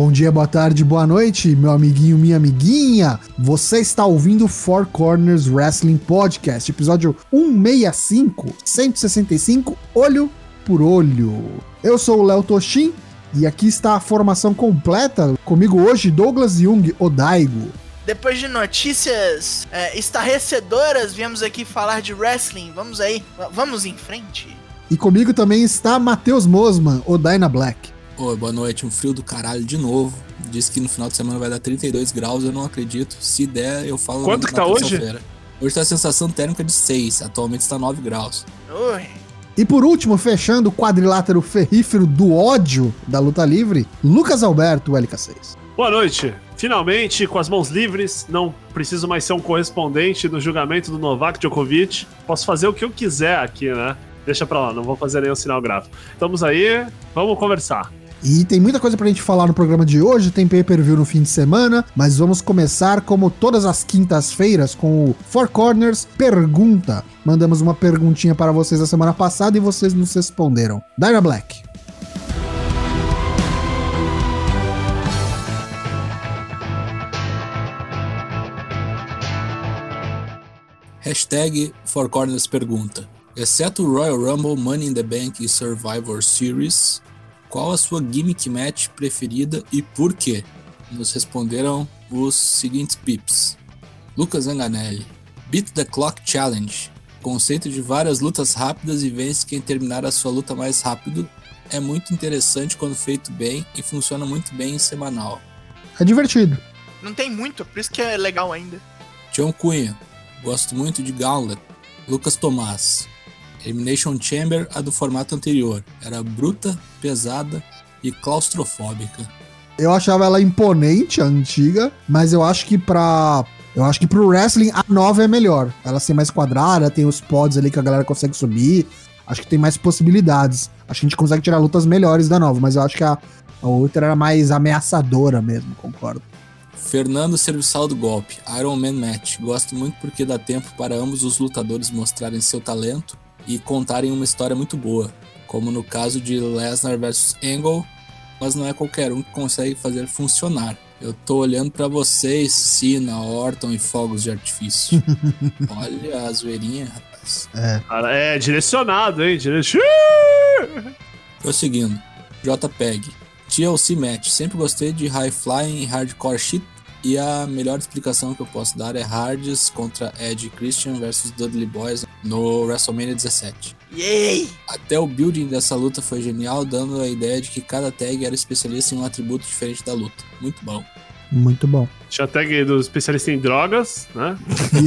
Bom dia, boa tarde, boa noite, meu amiguinho, minha amiguinha. Você está ouvindo Four Corners Wrestling Podcast, episódio 165, 165, olho por olho. Eu sou o Léo Toshin e aqui está a formação completa. Comigo hoje, Douglas Jung Odaigo. Depois de notícias é, estarrecedoras, viemos aqui falar de wrestling. Vamos aí, vamos em frente. E comigo também está Matheus Mosman, o Dyna Black. Oi, boa noite. Um frio do caralho de novo. Diz que no final de semana vai dar 32 graus, eu não acredito. Se der, eu falo. Quanto que tá hoje? Hoje tá a sensação térmica de 6, atualmente está 9 graus. Oi. E por último, fechando o quadrilátero ferrífero do ódio da luta livre, Lucas Alberto, LK6. Boa noite. Finalmente, com as mãos livres, não preciso mais ser um correspondente do julgamento do Novak Djokovic. Posso fazer o que eu quiser aqui, né? Deixa pra lá, não vou fazer nenhum sinal gráfico. Estamos aí, vamos conversar. E tem muita coisa pra gente falar no programa de hoje, tem pay-per-view no fim de semana, mas vamos começar como todas as quintas-feiras com o Four Corners Pergunta. Mandamos uma perguntinha para vocês a semana passada e vocês nos responderam. Dyna Black. Hashtag Four Corners pergunta. Exceto o Royal Rumble, Money in the Bank e Survivor Series, qual a sua gimmick match preferida e por quê? Nos responderam os seguintes pips. Lucas Anganelli. Beat the Clock Challenge. Conceito de várias lutas rápidas e vence quem terminar a sua luta mais rápido. É muito interessante quando feito bem e funciona muito bem em semanal. É divertido. Não tem muito, por isso que é legal ainda. John Cunha. Gosto muito de Gauntlet. Lucas Tomás. Elimination Chamber, a do formato anterior. Era bruta, pesada e claustrofóbica. Eu achava ela imponente, a antiga, mas eu acho que pra. Eu acho que pro wrestling a nova é melhor. Ela ser mais quadrada, tem os pods ali que a galera consegue subir. Acho que tem mais possibilidades. Acho que a gente consegue tirar lutas melhores da nova, mas eu acho que a, a outra era mais ameaçadora mesmo, concordo. Fernando Serviçal do Golpe, Iron Man Match. Gosto muito porque dá tempo para ambos os lutadores mostrarem seu talento e contarem uma história muito boa, como no caso de Lesnar versus Angle, mas não é qualquer um que consegue fazer funcionar. Eu tô olhando para vocês, Sina, Orton e fogos de artifício. Olha a zoeirinha, rapaz. É. Cara, é direcionado, hein? Direcionado. Prosseguindo. JPEG. TLC Match. Sempre gostei de high flying e hardcore shit e a melhor explicação que eu posso dar é Hardys contra Edge Christian versus Dudley Boys no WrestleMania 17. Yay! Até o building dessa luta foi genial, dando a ideia de que cada tag era especialista em um atributo diferente da luta. Muito bom. Muito bom. Tinha a tag do especialista em drogas, né?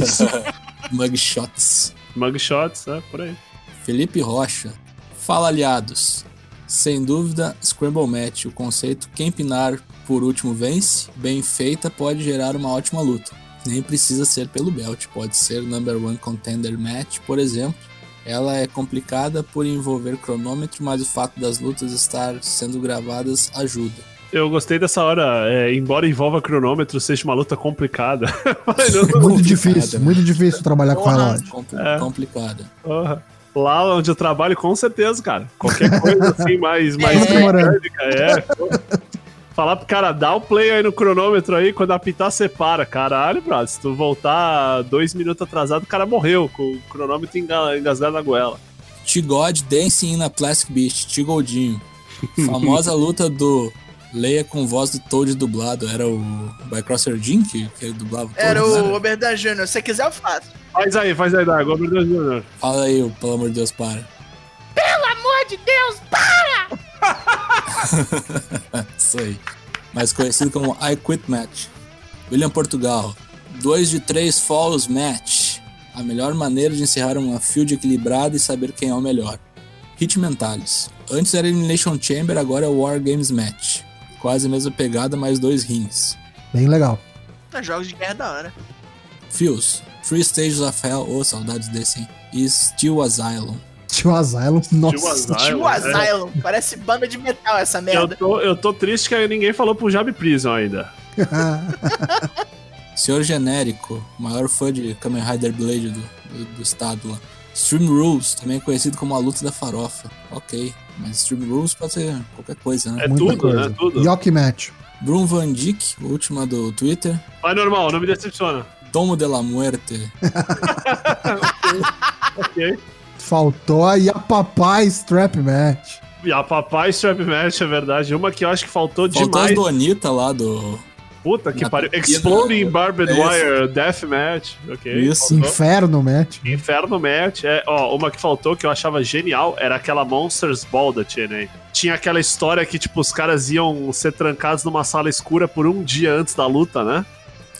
Isso. Mugshots. Mugshots, é, por aí. Felipe Rocha. Fala, aliados. Sem dúvida, Scramble Match, o conceito quem pinar por último vence, bem feita pode gerar uma ótima luta. Nem precisa ser pelo belt, pode ser number one contender match, por exemplo. Ela é complicada por envolver cronômetro, mas o fato das lutas estar sendo gravadas ajuda. Eu gostei dessa hora, é, embora envolva cronômetro, seja uma luta complicada. muito difícil, muito difícil trabalhar com relógio. Compl é. Complicada. Lá onde eu trabalho, com certeza, cara. Qualquer coisa assim mais, mais é. mecânica, é. Falar pro cara, dá o play aí no cronômetro aí, quando apitar, separa. Caralho, brother, se tu voltar dois minutos atrasado, o cara morreu com o cronômetro engasgado na goela. T-God Dancing na Plastic Beast, T-Goldinho. Famosa luta do Leia com voz do Toad dublado. Era o Bycrosser Jim que, que ele dublava o Toad, Era o Oberdan Jr. Se quiser, eu faço. Faz aí, faz aí, Dago. Oberdan Jr. Fala aí, pelo amor de Deus, para. Pelo amor de Deus, para! Isso aí. Mais conhecido como I Quit Match. William Portugal. 2 de 3 Falls Match. A melhor maneira de encerrar uma field equilibrada e saber quem é o melhor. Hit Mentalis. Antes era Elimination Chamber, agora é War Games Match. Quase a mesma pegada, mais dois rings. Bem legal. É jogos de guerra da hora. Fios. Three Stages of Hell, oh, saudades desse, hein? E Steel Asylum. Tio Asylum, nossa. Tio Asylum, Tio Asylum. É. parece banda de metal essa merda. Eu tô, eu tô triste que ninguém falou pro Jab Prison ainda. Senhor Genérico, maior fã de Kamen Rider Blade do, do, do estado lá. Stream Rules, também conhecido como a luta da farofa. Ok, mas Stream Rules pode ser qualquer coisa, né? É Muita tudo, coisa. né? Tudo. Yoki Match. Bruno Van Dijk, última do Twitter. Vai normal, não me decepciona. Tomo de la Muerte. ok. Faltou aí a papai strap match. E a papai strap match, é verdade. Uma que eu acho que faltou, Faltou demais. as do Anitta lá do. Puta que pariu. Exploding Barbed é. Wire Death Match. Ok. Isso. faltou. Inferno match. Inferno Match. É, ó, uma que faltou que eu achava genial era aquela Monsters Ball da TNA. Tinha aquela história que, tipo, os caras iam ser trancados numa sala escura por um dia antes da luta, né?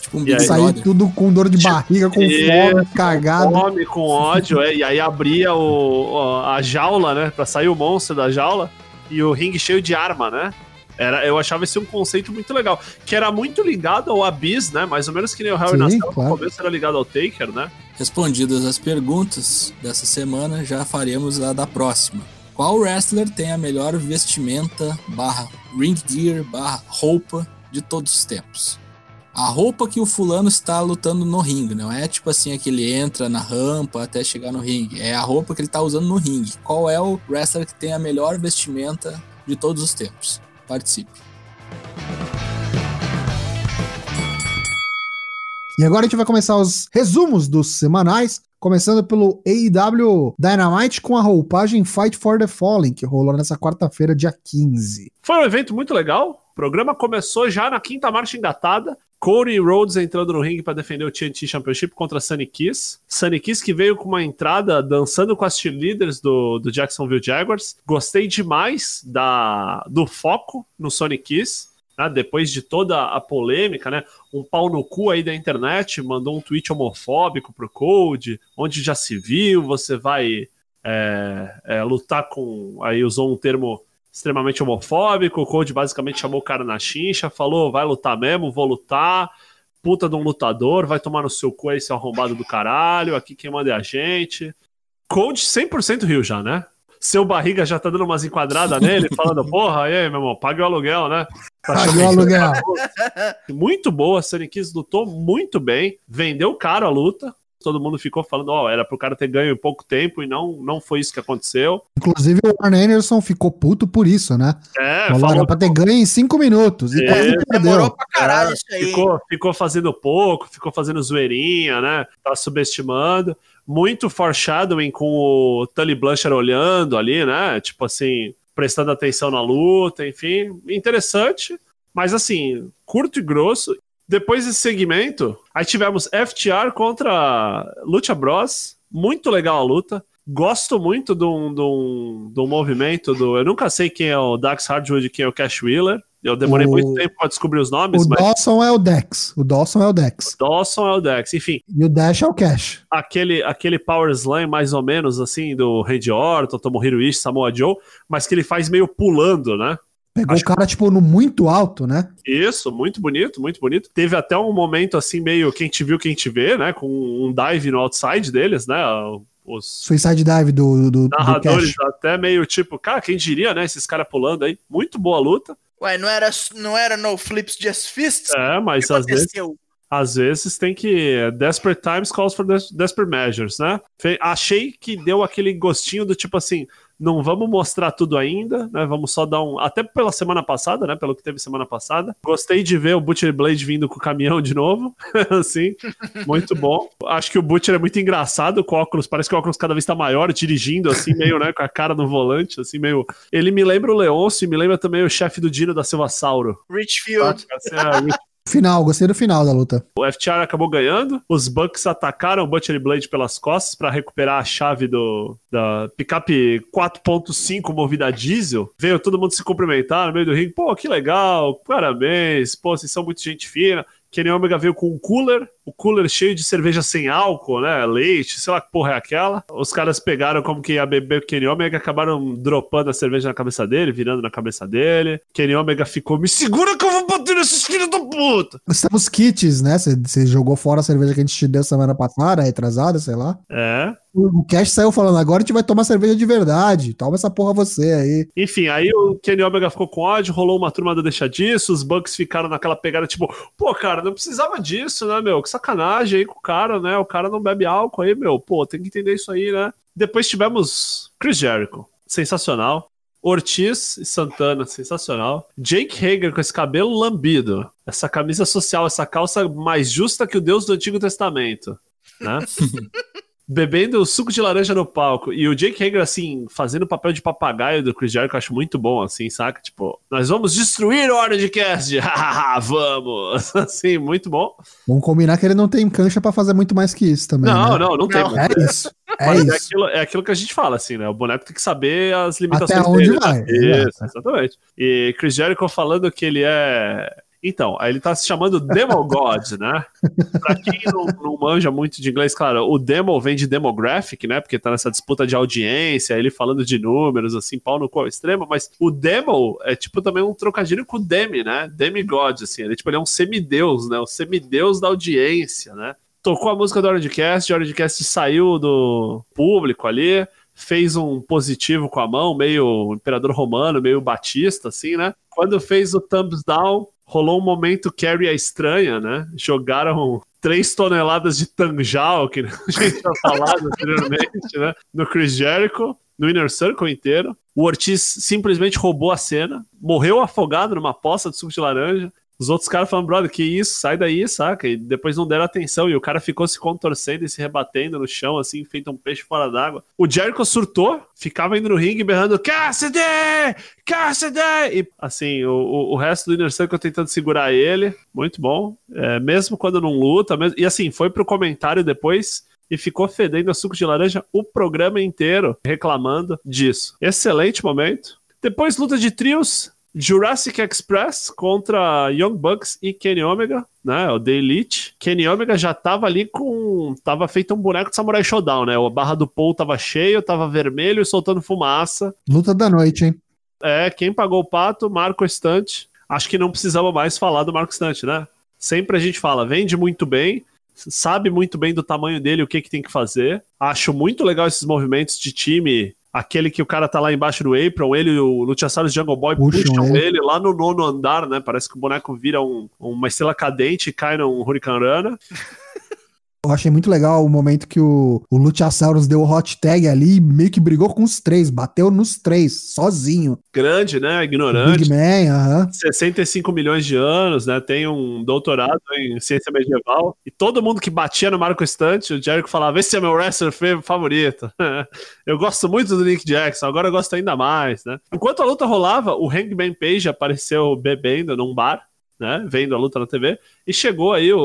Tipo um E Sair tudo com dor de barriga, com Isso, fome, cagado. Fome com ódio, é, e aí abria o, a jaula, né? Pra sair o monstro da jaula e o ringue cheio de arma, né? Era, eu achava esse um conceito muito legal. Que era muito ligado ao Abyss, né? Mais ou menos que nem o Harry Sim, claro. no começo era ligado ao Taker, né? Respondidas as perguntas dessa semana, já faremos a da próxima. Qual wrestler tem a melhor vestimenta barra ring gear barra roupa de todos os tempos? A roupa que o fulano está lutando no ringue, não é tipo assim, que ele entra na rampa até chegar no ringue. É a roupa que ele está usando no ringue. Qual é o wrestler que tem a melhor vestimenta de todos os tempos? Participe. E agora a gente vai começar os resumos dos semanais, começando pelo AEW Dynamite com a roupagem Fight for the Fallen, que rolou nessa quarta-feira, dia 15. Foi um evento muito legal. O programa começou já na quinta marcha engatada. Cody Rhodes entrando no ringue para defender o TNT Championship contra Sunny Kiss. Sunny Kiss que veio com uma entrada dançando com as cheerleaders do, do Jacksonville Jaguars. Gostei demais da, do foco no Sunny Kiss. né? Depois de toda a polêmica, né? Um pau no cu aí da internet mandou um tweet homofóbico pro Cody, onde já se viu, você vai é, é, lutar com. Aí usou um termo extremamente homofóbico. O Cody basicamente chamou o cara na chincha, falou: vai lutar mesmo, vou lutar. Puta de um lutador, vai tomar no seu cu aí, seu arrombado do caralho. Aqui quem manda é a gente. Cody 100% Rio já, né? Seu barriga já tá dando umas enquadradas nele, falando: porra, aí, meu irmão, pague o aluguel, né? Tá Pague o chamando- aluguel. muito boa, a Kiss lutou muito bem, vendeu caro a luta. Todo mundo ficou falando, ó, era pro cara ter ganho em pouco tempo e não, não foi isso que aconteceu. Inclusive o Warren Anderson ficou puto por isso, né? É, Falou, falou era pra ter ganho em cinco minutos. E É, quase Demorou perdeu. pra caralho É, isso aí. Ficou, ficou fazendo pouco, ficou fazendo zoeirinha, né? Tá subestimando. Muito foreshadowing com o Tully Blanchard olhando ali, né? Tipo assim, prestando atenção na luta, enfim. Interessante, mas assim, curto e grosso. Depois desse segmento, aí tivemos FTR contra Lucha Bros. Muito legal a luta. Gosto muito do, do, do movimento do. Eu nunca sei quem é o Dax Hardwood e quem é o Cash Wheeler. Eu demorei O- muito tempo pra descobrir os nomes, O mas Dawson é o Dex. O Dawson é o Dex. Dawson é o Dex. Enfim, E o Dash é o Cash. aquele, aquele Power Slam mais ou menos assim do Randy Orton, Tomohiro Ishii, Samoa Joe, mas que ele faz meio pulando, né? Pegou Acho o cara, tipo, no muito alto, né? Isso, muito bonito, muito bonito. Teve até um momento assim meio quem te viu, quem te vê, né? Com um dive no outside deles, né? Os Suicide Dive do, do, do narradores Cash. até meio tipo, cara, quem diria, né? Esses caras pulando aí. Muito boa luta. Ué, não era, não era no flips just fists? É, mas que às vezes às vezes tem que. Desperate times calls for des- desperate measures, né? Fe- Achei que deu aquele gostinho do tipo assim. Não vamos mostrar tudo ainda, né? Vamos só dar um. Até pela semana passada, né? Pelo que teve semana passada. Gostei de ver o Butcher Blade vindo com o caminhão de novo. assim, muito bom. Acho que o Butcher é muito engraçado com o óculos. Parece que o óculos cada vez tá maior, dirigindo, assim, meio, né? Com a cara no volante, assim, meio. Ele me lembra o Leôncio e me lembra também o chefe do Dino da Silva Sauro. Richfield. Assim, é, Final, gostei do final da luta. o FTR acabou ganhando. Os Bucks atacaram o Butcher Blade pelas costas para recuperar a chave do da picape 4.5 movida a diesel. Veio todo mundo se cumprimentar no meio do ringue. Pô, que legal, parabéns. Pô, vocês são muito gente fina. Kenny Omega veio com um cooler, o cooler cheio de cerveja sem álcool, né? Leite, sei lá que porra é aquela. Os caras pegaram como que ia beber o Kenny Omega, acabaram dropando a cerveja na cabeça dele, virando na cabeça dele. Kenny Omega ficou, me segura que eu da puta! Estamos kits, né? Você- jogou fora a cerveja que a gente te deu semana passada, retrasada, sei lá. É, O Cash saiu falando, agora a gente vai tomar cerveja de verdade. Toma essa porra você aí. Enfim, aí o Kenny Omega ficou com ódio, rolou uma turma do deixa disso, os Bucks ficaram naquela pegada tipo, pô, cara, não precisava disso, né, meu? Que sacanagem aí com o cara, né? O cara não bebe álcool aí, meu. Pô, tem que entender isso aí, né? Depois tivemos Chris Jericho, sensacional. Ortiz e Santana, sensacional. Jake Hager com esse cabelo lambido. Essa camisa social, essa calça mais justa que o Deus do Antigo Testamento. Né? bebendo suco de laranja no palco. E o Jake Hager, assim, fazendo o papel de papagaio do Chris Jericho, eu acho muito bom, assim, saca? Tipo, nós vamos destruir o Orangecast! vamos! assim, muito bom. Vamos combinar que ele não tem cancha para fazer muito mais que isso também. Não, né? não, não, tem. É isso. É Mas isso. é aquilo, é aquilo que a gente fala, assim, né? O boneco tem que saber as limitações Até onde dele. vai, né? Isso, exatamente. E Chris Jericho falando que ele é. Então, ele tá se chamando Demo God, né? Pra quem não, não manja muito de inglês, claro, o demo vem de demographic, né? Porque tá nessa disputa de audiência, ele falando de números, assim, pau no qual extremo, mas o demo é tipo também um trocadilho com o demi, né? Demigod, assim, ele, tipo, ele é um semideus, né? O semideus da audiência, né? Tocou a música do Orangecast, o Orangecast saiu do público ali, fez um positivo com a mão, meio imperador romano, meio batista, assim, né? Quando fez o thumbs down, rolou um momento Carrie a estranha, né? Jogaram três toneladas de tanjal, que a gente tinha falado anteriormente, né? No Chris Jericho, no Inner Circle inteiro. O Ortiz simplesmente roubou a cena, morreu afogado numa poça de suco de laranja. Os outros caras falando, brother, que isso, sai daí, saca? E depois não deram atenção e o cara ficou se contorcendo e se rebatendo no chão, assim, feito um peixe fora d'água. O Jericho surtou, ficava indo no ringue berrando Cassidy! Cassidy! E, assim, o, o, o resto do Inner Circle tentando segurar ele, muito bom. É, mesmo quando não luta, mesmo, e assim, foi pro comentário depois e ficou fedendo a suco de laranja o programa inteiro reclamando disso. Excelente momento. Depois, luta de trios. Jurassic Express contra Young Bucks e Kenny Omega, né? O The Elite. Kenny Omega já tava ali com. Tava feito um boneco de Samurai Showdown, né? A barra do Paul tava cheio, tava vermelho e soltando fumaça. Luta da noite, hein? É, quem pagou o pato? Marco Estante. Acho que não precisava mais falar do Marco Estante, né? Sempre a gente fala, vende muito bem, sabe muito bem do tamanho dele, o que, que tem que fazer. Acho muito legal esses movimentos de time. Aquele que o cara tá lá embaixo do apron, ele e o Luchasaurus Jungle Boy Puxam puxam, ele. ele. lá no nono andar, né? Parece que o boneco vira um- uma estrela cadente e cai num Hurricane Rana. Eu achei muito legal o momento que o, o Luchasaurus deu o hot tag ali e meio que brigou com os três, bateu nos três, sozinho. Grande, né? Ignorante. Big Man, aham. 65 milhões de anos, né? Tem um doutorado em ciência medieval. E todo mundo que batia no Marco Estante, o Jericho falava: esse é meu wrestler fa- favorito. eu gosto muito do Nick Jackson, agora eu gosto ainda mais, né? Enquanto a luta rolava, o Hangman Page apareceu bebendo num bar. Né, vendo a luta na TV, e chegou aí o,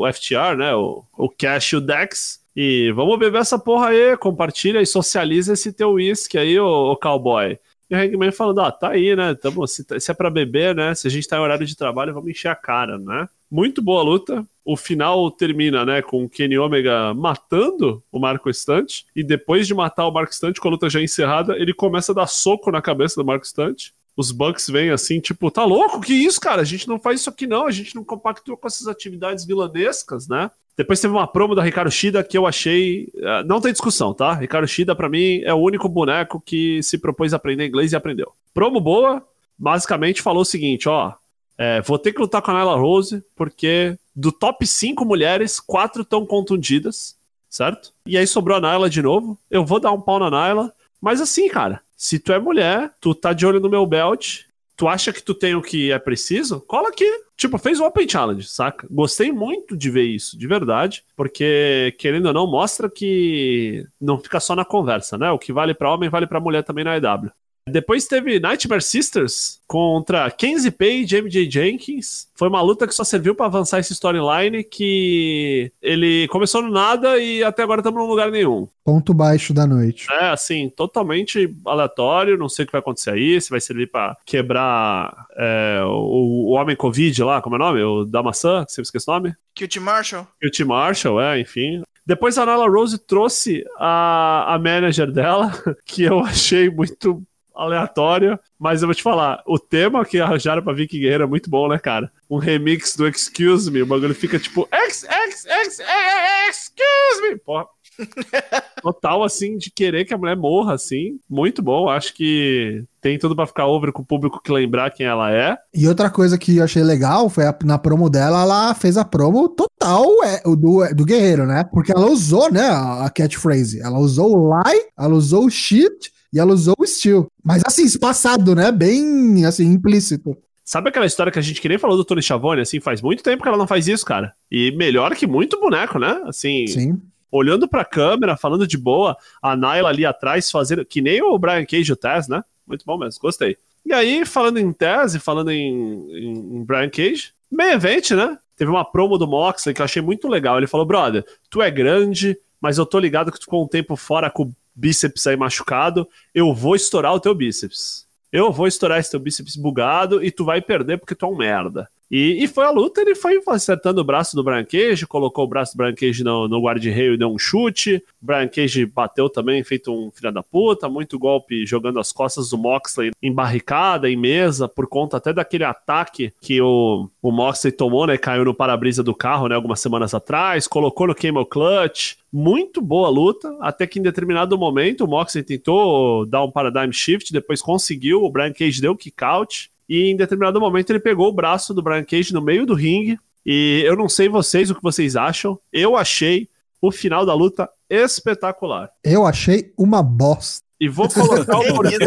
o FTR, né, o, o Cash e o Dex, e vamos beber essa porra aí, compartilha e socializa esse teu uísque aí, ô, cowboy. E o Hangman falando, ó, tá aí, né? Tamo, se, se é pra beber, né? Se a gente tá em horário de trabalho, vamos encher a cara, né? Muito boa luta. O final termina, né, com o Kenny Omega matando o Marco Estante. E depois de matar o Marco Estante, com a luta já encerrada, ele começa a dar soco na cabeça do Marco Estante. Os Bucks vêm assim, tipo, tá louco? Que isso, cara? A gente não faz isso aqui, não. A gente não compactua com essas atividades vilanescas, né? Depois teve uma promo da Ricardo Shida que eu achei. eh, Não tem discussão, tá? Ricardo Shida, pra mim, é o único boneco que se propôs a aprender inglês e aprendeu. Promo boa, basicamente falou o seguinte: ó. é, vou ter que lutar com a Nyla Rose, porque do top 5 mulheres, quatro estão contundidas, certo? E aí sobrou a Nyla de novo. Eu vou dar um pau na Nyla. Mas assim, cara, se tu é mulher, tu tá de olho no meu belt, tu acha que tu tem o que é preciso? Cola aqui. Tipo, fez o Open Challenge, saca? Gostei muito de ver isso, de verdade, porque, querendo ou não, mostra que não fica só na conversa, né? O que vale pra homem vale pra mulher também na EW. Depois teve Nightmare Sisters contra Kenzie Page e MJ Jenkins. Foi uma luta que só serviu pra avançar esse storyline que ele começou no nada e até agora estamos num lugar nenhum. Ponto baixo da noite. É, assim, totalmente aleatório, não sei o que vai acontecer aí, se vai servir pra quebrar é, o, o Homem Covid lá, como é o nome? O da maçã, que você esquece o nome? Cute Marshall. E T. Marshall, é, enfim. Depois a Nala Rose trouxe a, a manager dela, que eu achei muito aleatório, mas eu vou te falar, o tema que arranjaram pra Vicky Guerreiro é muito bom, né, cara? Um remix do Excuse Me, o bagulho fica tipo ex, ex, ex, ex, excuse me, porra. Total, assim, de querer que a mulher morra, assim. Muito bom. Acho que tem tudo pra ficar over com o público que lembrar quem ela é. E outra coisa que eu achei legal foi a- na promo dela, ela fez a promo total é, o do, do Guerreiro, né? Porque ela usou, né, a, a catchphrase. Ela usou o lie, ela usou o shit e ela usou o Steel. Mas assim, espaçado, né? Bem, assim, implícito. Sabe aquela história que a gente que nem falou do Tony Schiavone, assim, faz muito tempo que ela não faz isso, cara. E melhor que muito boneco, né? Assim, Sim. olhando pra câmera, falando de boa, a Nyla ali atrás fazendo, que nem o Brian Cage o Taz, né? Muito bom mesmo, gostei. E aí, falando em Taz e falando em, em, em Brian Cage, meio event, né? Teve uma promo do Moxley que eu achei muito legal. Ele falou, brother, tu é grande, mas eu tô ligado que tu ficou um tempo fora com bíceps aí machucado, eu vou estourar o teu bíceps. Eu vou estourar esse teu bíceps bugado e tu vai perder porque tu é um merda. E, e foi a luta, ele foi acertando o braço do Cage, colocou o braço do Cage no, no guarda-reio e deu um chute. Brian Cage bateu também, feito um filho da puta, muito golpe jogando as costas do Moxley em barricada, em mesa, por conta até daquele ataque que o, o Moxley tomou, né? Caiu no para-brisa do carro, né? Algumas semanas atrás, colocou no Camel Clutch. Muito boa luta, até que em determinado momento o Moxley tentou dar um paradigm shift, depois conseguiu, o Brian Cage deu kick out. E em determinado momento ele pegou o braço do Brian Cage no meio do ringue. E eu não sei vocês o que vocês acham. Eu achei o final da luta espetacular. Eu achei uma bosta. E vou colocar o porquê.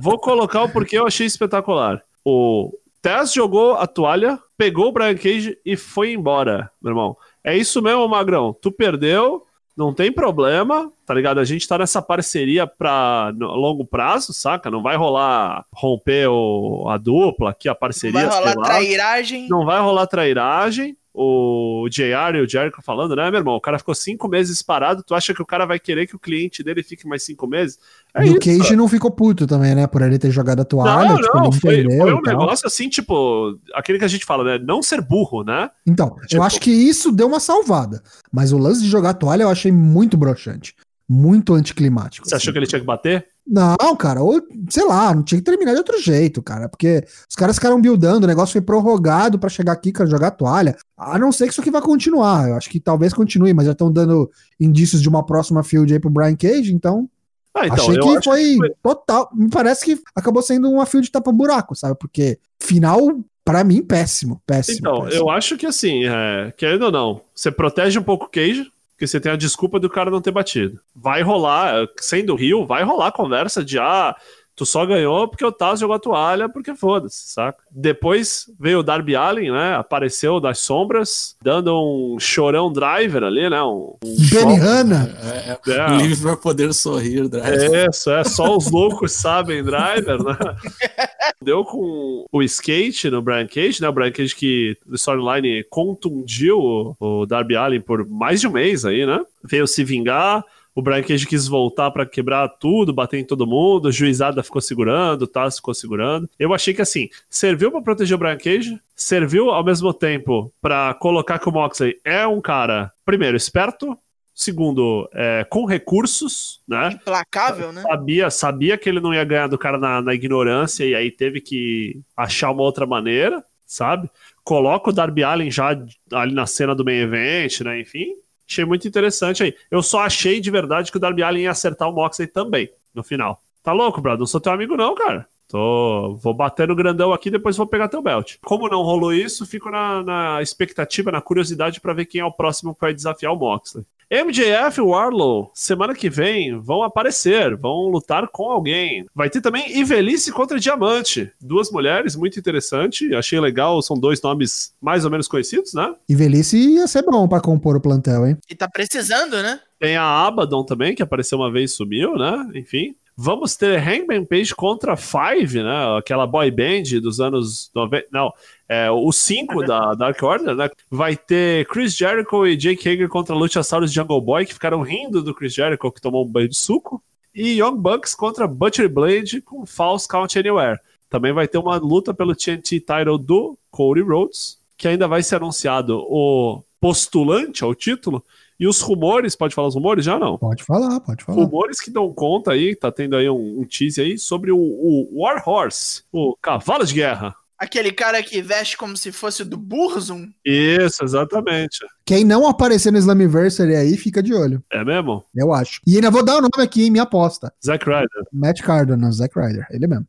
vou colocar o porquê eu achei espetacular. O Tess jogou a toalha, pegou o Brian Cage e foi embora, meu irmão. É isso mesmo, Magrão. Tu perdeu, não tem problema, tá ligado? A gente tá nessa parceria pra longo prazo, saca? Não vai rolar romper o, a dupla aqui, a parceria. Não vai rolar trairagem. Não vai rolar trairagem. O JR e o Jericho falando, né, meu irmão? O cara ficou cinco meses parado. Tu acha que o cara vai querer que o cliente dele fique mais cinco meses? É e o Cage cara. não ficou puto também, né? Por ele ter jogado a toalha. Não, tipo, não, foi, entendeu foi um negócio assim, tipo, aquele que a gente fala, né? Não ser burro, né? Então, Tipo- eu acho que isso deu uma salvada. Mas o lance de jogar a toalha eu achei muito broxante. Muito anticlimático. Você achou que ele tinha que bater? Não, cara, ou sei lá, não tinha que terminar de outro jeito, cara. Porque os caras ficaram buildando, o negócio foi prorrogado pra chegar aqui, cara, jogar toalha. A não ser que isso aqui vai continuar. Eu acho que talvez continue, mas já estão dando indícios de uma próxima field aí pro Brian Cage, então. Ah, então, achei que foi, que foi- total. Me parece que acabou sendo uma field tapa-buraco, sabe? Porque final, pra mim, péssimo. Péssimo. Então, péssimo. eu acho que assim, é, querendo ou não, você protege um pouco o Cage, porque você tem a desculpa do cara não ter batido. Vai rolar, sendo Rio, vai rolar conversa de ah, tu só ganhou porque o Taz jogou a toalha, porque foda-se, saca? Depois veio o Darby Allen, né? Apareceu das sombras, dando um chorão driver ali, né? Um, um Benihana. É, é, É. Livre para poder sorrir, Drive. É isso, é só os loucos sabem driver, né? Deu com o skate no Brian Cage, né? O Brian Cage que no storyline contundiu o, o Darby Allin por mais de um mês aí, né? Veio se vingar. O Brian Cage quis voltar pra quebrar tudo, bater em todo mundo. A juizada ficou segurando, o Taz ficou segurando. Eu achei que assim, serviu pra proteger o Brian Cage, serviu ao mesmo tempo pra colocar que o Moxley é um cara, primeiro, esperto, segundo, é, com recursos, né? Implacável, né? Sabia, sabia que ele não ia ganhar do cara na, na ignorância e aí teve que achar uma outra maneira, sabe? Coloca o Darby Allen já ali na cena do main event, né? Enfim, achei muito interessante aí. Eu só achei de verdade que o Darby Allen ia acertar o Moxley também, no final. Tá louco, brother? Não sou teu amigo não, cara. Tô, vou bater no grandão aqui depois vou pegar teu belt. Como não rolou isso, fico na, na expectativa, na curiosidade pra ver quem é o próximo que vai desafiar o Moxley. MJF e Warlow, semana que vem, vão aparecer, vão lutar com alguém. Vai ter também Ivelice contra Diamante. Duas mulheres, muito interessante. Achei legal, são dois nomes mais ou menos conhecidos, né? E velhice ia ser bom pra compor o plantel, hein? E tá precisando, né? Tem a Abaddon também, que apareceu uma vez e sumiu, né? Enfim. Vamos ter Hangman Page contra Five, né? Aquela boy band dos anos 90. Não, é o 5 da Dark Order, né? Vai ter Chris Jericho e Jake Hager contra Luchasaurus Jungle Boy, que ficaram rindo do Chris Jericho, que tomou um banho de suco. E Young Bucks contra Butcher Blade com False Count Anywhere. Também vai ter uma luta pelo TNT title do Cody Rhodes, que ainda vai ser anunciado o postulante ao título. E os rumores, pode falar os rumores já não? Pode falar, pode falar. Rumores que dão conta aí, tá tendo aí um, um tease aí sobre o, o War Horse, o cavalo de guerra. Aquele cara que veste como se fosse do Burzum. Isso, exatamente. Quem não aparecer no Slammiversary aí, fica de olho. É mesmo? Eu acho. E ainda vou dar o nome aqui, hein, minha aposta. Zack Ryder. Matt Cardona, Zack Ryder, ele mesmo.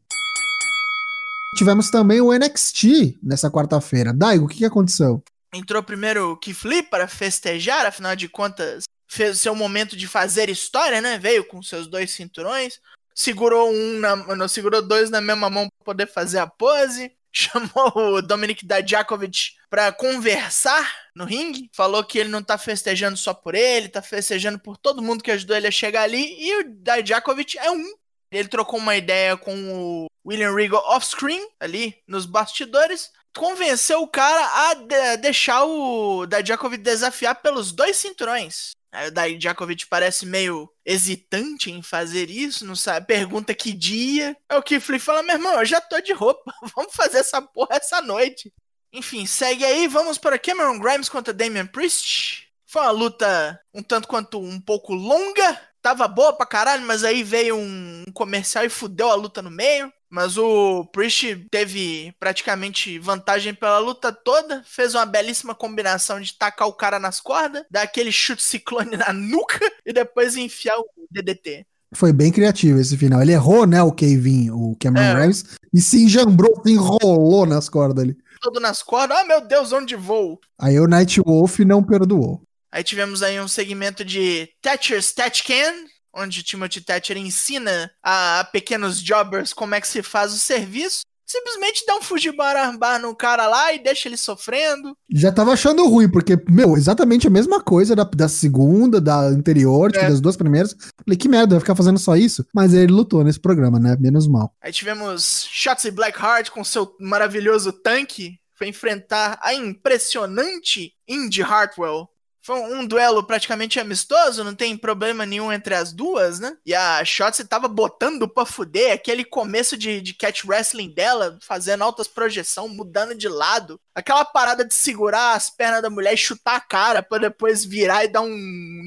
Tivemos também o NXT nessa quarta-feira. Daigo, o que, que aconteceu? Entrou primeiro o Keith para festejar, afinal de contas, fez o seu momento de fazer história, né? Veio com seus dois cinturões. segurou um, na, não, segurou dois na mesma mão pra poder fazer a pose. Chamou o Dominic Dajakovic pra conversar no ringue. Falou que ele não tá festejando só por ele, tá festejando por todo mundo que ajudou ele a chegar ali. E o Dajakovic é um. Ele trocou uma ideia com o William Regal off-screen, ali nos bastidores convenceu o cara a de deixar o Dajakovic desafiar pelos dois cinturões. Aí o Dajakovic parece meio hesitante em fazer isso, não sabe, pergunta que dia. É o Kifley fala, meu irmão, eu já tô de roupa, vamos fazer essa porra essa noite. Enfim, segue aí, vamos para Cameron Grimes contra Damian Priest. Foi uma luta um tanto quanto um pouco longa, tava boa pra caralho, mas aí veio um comercial e fudeu a luta no meio. Mas o Priest teve praticamente vantagem pela luta toda, fez uma belíssima combinação de tacar o cara nas cordas, dar aquele chute ciclone na nuca e depois enfiar o DDT. Foi bem criativo esse final. Ele errou, né, o Kevin, o Cameron é. Grimes, e se enjambrou, se enrolou nas cordas ali. Todo nas cordas, ah meu Deus, onde vou? Aí o Night Wolf não perdoou. Aí tivemos aí um segmento de Thatcher's Thatch Can, onde Timothy Thatcher ensina a, a, pequenos jobbers como é que se faz o serviço. Simplesmente dá um fujibar no cara lá e deixa ele sofrendo. Já tava achando ruim, porque, meu, exatamente a mesma coisa da, da segunda, da anterior, tipo, é. das duas primeiras. Falei, que merda, vai ficar fazendo só isso? Mas ele lutou nesse programa, né? Menos mal. Aí tivemos Shotzi Blackheart com seu maravilhoso tanque. Foi enfrentar a impressionante Indy Hartwell foi um duelo praticamente amistoso, não tem problema nenhum entre as duas, né? E a Shotzi tava botando pra fuder aquele começo de, de catch wrestling dela, fazendo altas projeção, mudando de lado. Aquela parada de segurar as pernas da mulher e chutar a cara pra depois virar e dar um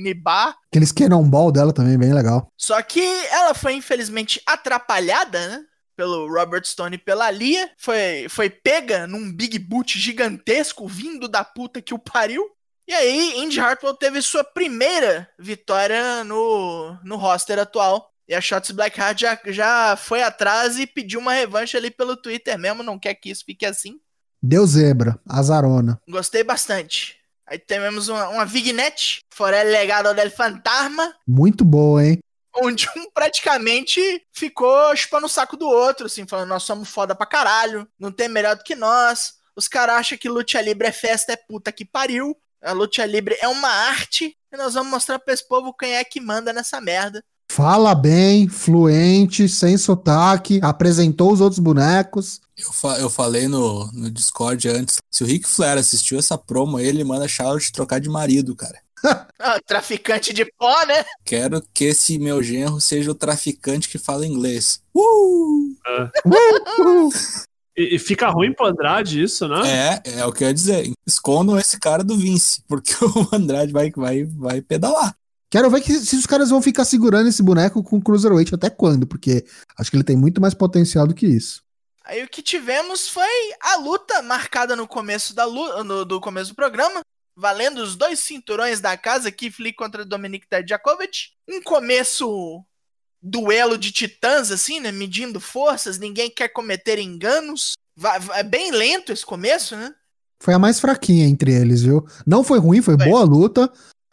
nibar. Aqueles cannonball dela também, bem legal. Só que ela foi infelizmente atrapalhada, né? pelo Robert Stone e pela Lia, foi, foi pega num big boot gigantesco vindo da puta que o pariu. E aí, Indy Hartwell teve sua primeira vitória no, no roster atual. E a Shots Blackheart já, já foi atrás e pediu uma revanche ali pelo Twitter mesmo, não quer que isso fique assim. Deu zebra, azarona. Gostei bastante. Aí temos uma, uma vignette, Forel Legado del Fantasma. Muito boa, hein? Onde um praticamente ficou chupando o saco do outro, assim, falando, nós somos foda pra caralho, não tem melhor do que nós. Os caras acham que luta livre é festa, é puta que pariu. A luta livre é uma arte e nós vamos mostrar para esse povo quem é que manda nessa merda. Fala bem, fluente, sem sotaque, apresentou os outros bonecos. Eu, fa eu falei no, no Discord antes. Se o Rick Flair assistiu essa promo, ele manda Charlotte trocar de marido, cara. ah, traficante de pó, né? Quero que esse meu genro seja o traficante que fala inglês. Uh! Uh! uh! uh! E, e, fica ruim pro Andrade isso, né? É, é o que eu ia dizer. Escondam esse cara do Vince, porque o Andrade vai, vai, vai pedalar. Quero ver que, se os caras vão ficar segurando esse boneco com o Cruiserweight até quando, porque acho que ele tem muito mais potencial do que isso. Aí o que tivemos foi a luta marcada no começo da luta, no, do começo do programa, valendo os dois cinturões da casa, Keith Lee contra Dominic Dijakovic. Um começo duelo de titãs, assim, né? Medindo forças, ninguém quer cometer enganos. É bem lento esse começo, né? Foi a mais fraquinha entre eles, viu? Não foi ruim, foi, foi. boa luta,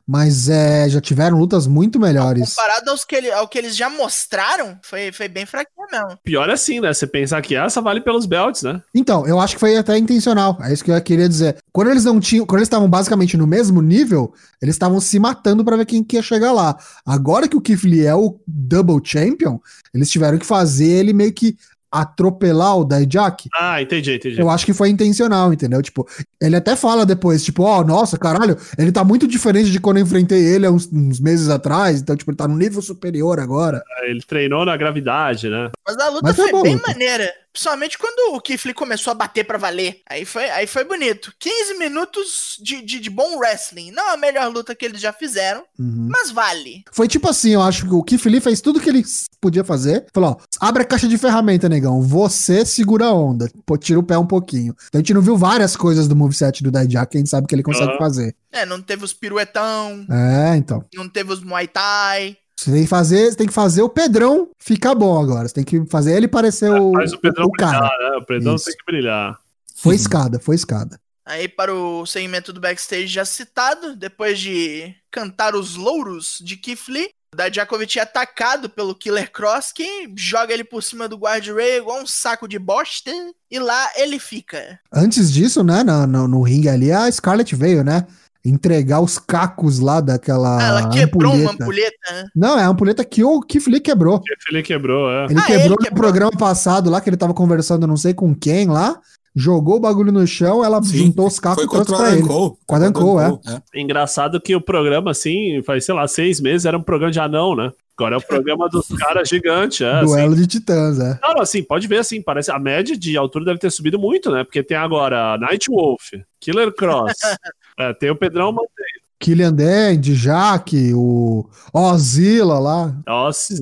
mas é, já tiveram lutas muito melhores. Comparado aos que ele, ao que eles já mostraram, foi, foi bem fraquinho mesmo. Pior é assim, né? Você pensar que essa vale pelos belts, né? Então, eu acho que foi até intencional. É isso que eu queria dizer. Quando eles não tinham, quando eles estavam basicamente no mesmo nível, eles estavam se matando para ver quem que ia chegar lá. Agora que o Lee é o double champion, eles tiveram que fazer ele meio que atropelar o Dijak. Ah, entendi, entendi. Eu acho que foi intencional, entendeu? Tipo, ele até fala depois, tipo, ó, oh, nossa, caralho, ele tá muito diferente de quando eu enfrentei ele há uns, uns, meses atrás, então, tipo, ele tá no nível superior agora. É, ele treinou na gravidade, né? Mas a luta Mas foi, foi bem luta. maneira. Principalmente quando o Keith Lee começou a bater para valer. Aí foi, aí foi bonito. 15 minutos de, de, de, bom wrestling. Não a melhor luta que eles já fizeram, uhum. mas vale. Foi tipo assim, eu acho que o Keith Lee fez tudo que ele podia fazer. Falou, ó, abre a caixa de ferramenta, negão. Você segura a onda. Pô, tira o pé um pouquinho. Então a gente não viu várias coisas do moveset do Dijak que a gente sabe que ele consegue uhum. fazer. É, não teve os piruetão. É, então. Não teve os Muay Thai. Você tem que fazer, você tem que fazer o Pedrão ficar bom agora. Você tem que fazer ele parecer é, o, faz o, Pedrão o cara. Brilhar, né? O Pedrão Isso. tem que brilhar. Foi escada, foi escada. Aí para o segmento do backstage já citado, depois de cantar os louros de Keith Lee, Dajakovic é atacado pelo Killer Cross, que joga ele por cima do guardrail igual um saco de bosta, e lá ele fica. Antes disso, né, no, no, no ringue ali, a Scarlett veio, né? Entregar os cacos lá daquela. Ah, ela quebrou uma ampulheta. ampulheta, né? Não, é a ampulheta que o Keith Lee quebrou. Ele quebrou, é. Ele Ah, quebrou ele no quebrou. programa passado lá, que ele tava conversando não sei com quem lá, jogou o bagulho no chão, ela Sim, juntou os cacos Foi e trouxe contra o pra ele. Com o Adam Cole, é. Engraçado que o programa, assim, faz, sei lá, seis meses, era um programa de anão, né? Agora é o programa dos caras gigantes, é. assim. Duelo de titãs, é. Não, assim, pode ver assim, parece a média de altura deve ter subido muito, né? Porque tem agora Nightwolf, Killer Cross, é, tem o Pedrão Monteiro, Killian Dend, Jaque, o Ozila lá. nossa,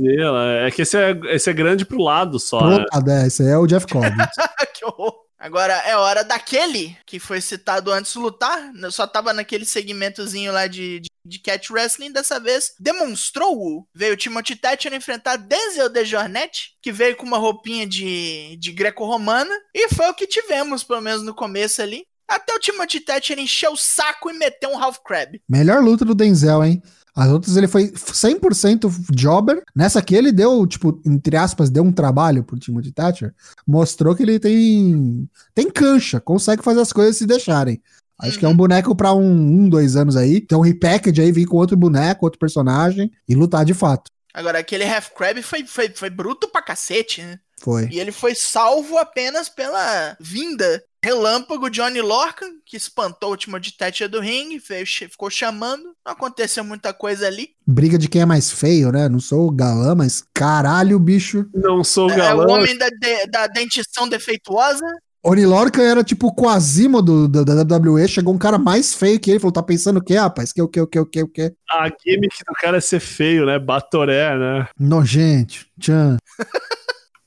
é que esse é, esse é grande pro lado só, Pro né? lado, é, esse aí é o Jeff Cobb. que horror. Agora é hora daquele que foi citado antes de lutar, né, só tava naquele segmentozinho lá de, de, de catch wrestling, dessa vez demonstrou-o. Veio o Timothy Thatcher enfrentar Denzel de Jornet, que veio com uma roupinha de, de greco-romana, e foi o que tivemos, pelo menos no começo ali. Até o Timothy Thatcher encheu o saco e meteu um half crab. Melhor luta do Denzel, hein? As outras ele foi 100% jobber. Nessa aqui ele deu, tipo, entre aspas, deu um trabalho pro Timothy Thatcher. Mostrou que ele tem tem cancha, consegue fazer as coisas se deixarem. Acho que é um boneco pra um, um, dois anos aí. Tem um repackage aí, vir com outro boneco, outro personagem e lutar de fato. Agora, aquele half crab foi, foi, foi bruto pra cacete, né? Foi. E ele foi salvo apenas pela vinda relâmpago Johnny Lorcan, que espantou o Timothy Thatcher do ringue, veio, ficou chamando. Não aconteceu muita coisa ali. Briga de quem é mais feio, né? Não sou o galã, mas caralho, bicho. Não sou É galã. o homem da, de- da dentição defeituosa. Oni Lorcan era tipo o Quasimodo do, da WWE, chegou um cara mais feio que ele, falou, tá pensando o quê, rapaz? Que o que, o que, o que, o que? A gimmick do cara é ser feio, né? Batoré, né? Nojente, tchan.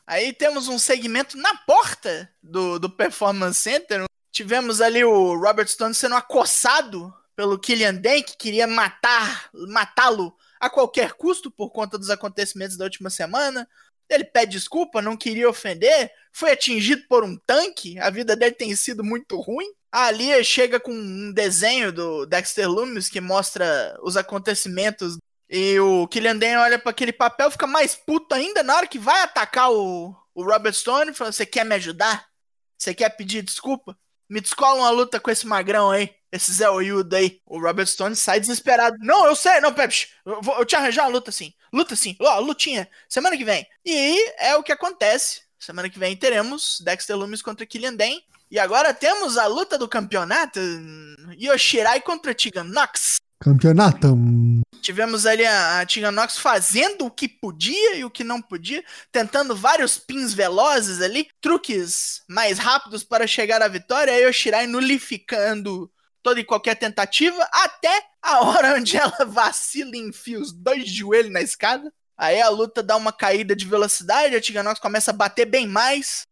Aí temos um segmento na porta do, do Performance Center. Tivemos ali o Robert Stone sendo acossado pelo Killian Dane, que queria matar, matá-lo a qualquer custo por conta dos acontecimentos da última semana. Ele pede desculpa, não queria ofender, foi atingido por um tanque, a vida dele tem sido muito ruim. A Alia chega com um desenho do Dexter Loomis que mostra os acontecimentos e o Killian Dane olha para aquele papel, fica mais puto ainda na hora que vai atacar o, o Robert Stone, fala: Você quer me ajudar? Você quer pedir desculpa? Me descola uma luta com esse magrão aí, esse Zé Oyudo aí. O Robert Stone sai desesperado. Não, eu sei, não, Pepe, eu vou eu te arranjar uma luta assim. Luta sim, ó, lutinha, semana que vem. E é o que acontece. Semana que vem teremos Dexter Loomis contra Killian Dane. E agora temos a luta do campeonato: Yoshirai contra Tegan Nox. Campeonato. Tivemos ali a, a Tegan Nox fazendo o que podia e o que não podia, tentando vários pins velozes ali, truques mais rápidos para chegar à vitória, e o Shirai nulificando toda e qualquer tentativa, até a hora onde ela vacila e enfia os dois joelhos na escada. Aí a luta dá uma caída de velocidade, a Tegan Nox começa a bater bem mais,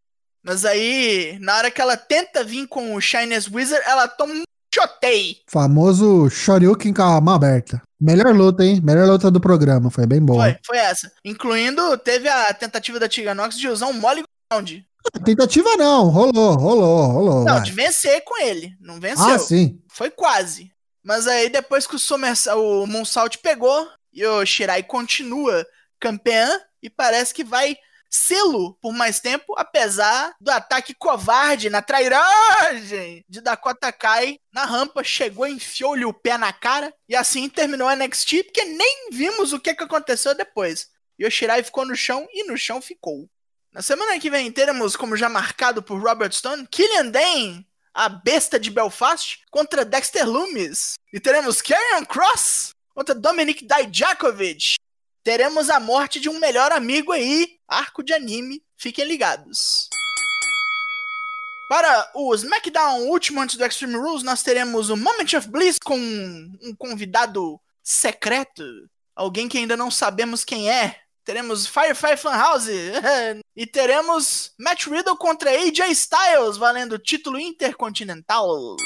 mas aí, na hora que ela tenta vir com o Shines Wizard, ela toma um chotei. Famoso Shoryuken com a mão aberta. Melhor luta, hein? Melhor luta do programa. Foi bem boa. Foi, foi essa. Incluindo, teve a tentativa da Tiganox de usar um mole ground. Tentativa não. Rolou, rolou, rolou. Não, vai. de vencer com ele. Não venceu. Ah, sim. Foi quase. Mas aí, depois que o, Summer, o Moonsault pegou, e o Shirai continua campeã, e parece que vai selo por mais tempo, apesar do ataque covarde na trairagem de Dakota Kai na rampa, chegou, enfiou-lhe o pé na cara, e assim terminou a NXT, porque nem vimos o que, que aconteceu depois. E o Shirai ficou no chão, e no chão ficou. Na semana que vem teremos, como já marcado por Robert Stone, Killian Dane, a besta de Belfast, contra Dexter Loomis. E teremos Karrion Cross contra Dominic Dijakovic. Teremos a morte de um melhor amigo aí, arco de anime. Fiquem ligados. Para o SmackDown último antes do Extreme Rules, nós teremos o Moment of Bliss com um convidado secreto. Alguém que ainda não sabemos quem é. Teremos Firefly Funhouse. e teremos Matt Riddle contra AJ Styles, valendo título intercontinental.